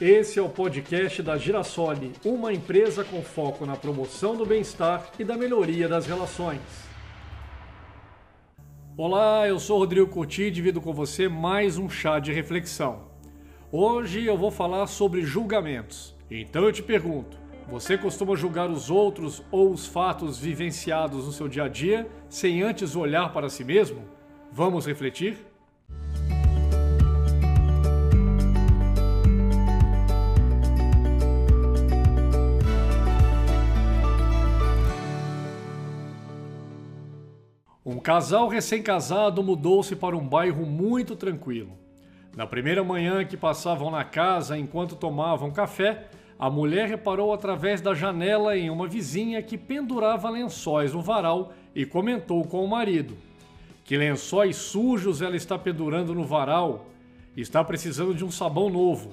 Esse é o podcast da Girassoli, uma empresa com foco na promoção do bem-estar e da melhoria das relações. Olá, eu sou Rodrigo Coutinho e divido com você mais um chá de reflexão. Hoje eu vou falar sobre julgamentos. Então eu te pergunto, você costuma julgar os outros ou os fatos vivenciados no seu dia a dia sem antes olhar para si mesmo? Vamos refletir? Um casal recém-casado mudou-se para um bairro muito tranquilo. Na primeira manhã que passavam na casa enquanto tomavam café, a mulher reparou através da janela em uma vizinha que pendurava lençóis no varal e comentou com o marido: Que lençóis sujos ela está pendurando no varal? Está precisando de um sabão novo.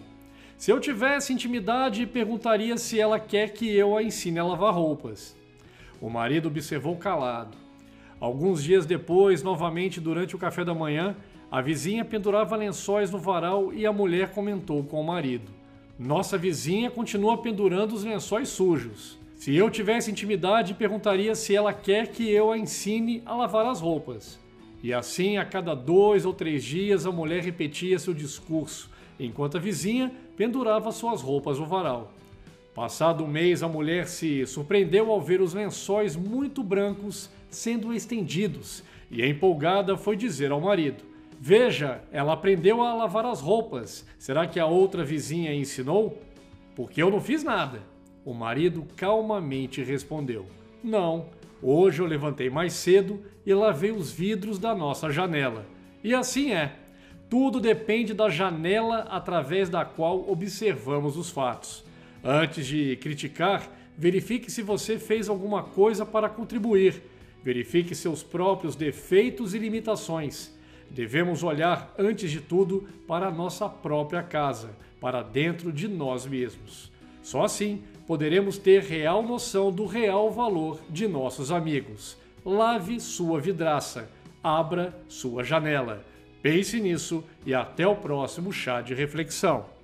Se eu tivesse intimidade, perguntaria se ela quer que eu a ensine a lavar roupas. O marido observou calado. Alguns dias depois, novamente durante o café da manhã, a vizinha pendurava lençóis no varal e a mulher comentou com o marido: Nossa vizinha continua pendurando os lençóis sujos. Se eu tivesse intimidade, perguntaria se ela quer que eu a ensine a lavar as roupas. E assim, a cada dois ou três dias, a mulher repetia seu discurso, enquanto a vizinha pendurava suas roupas no varal. Passado um mês, a mulher se surpreendeu ao ver os lençóis muito brancos sendo estendidos e, empolgada, foi dizer ao marido: Veja, ela aprendeu a lavar as roupas. Será que a outra vizinha ensinou? Porque eu não fiz nada. O marido calmamente respondeu: Não, hoje eu levantei mais cedo e lavei os vidros da nossa janela. E assim é. Tudo depende da janela através da qual observamos os fatos. Antes de criticar, verifique se você fez alguma coisa para contribuir. Verifique seus próprios defeitos e limitações. Devemos olhar, antes de tudo, para a nossa própria casa, para dentro de nós mesmos. Só assim poderemos ter real noção do real valor de nossos amigos. Lave sua vidraça, abra sua janela. Pense nisso e até o próximo chá de reflexão.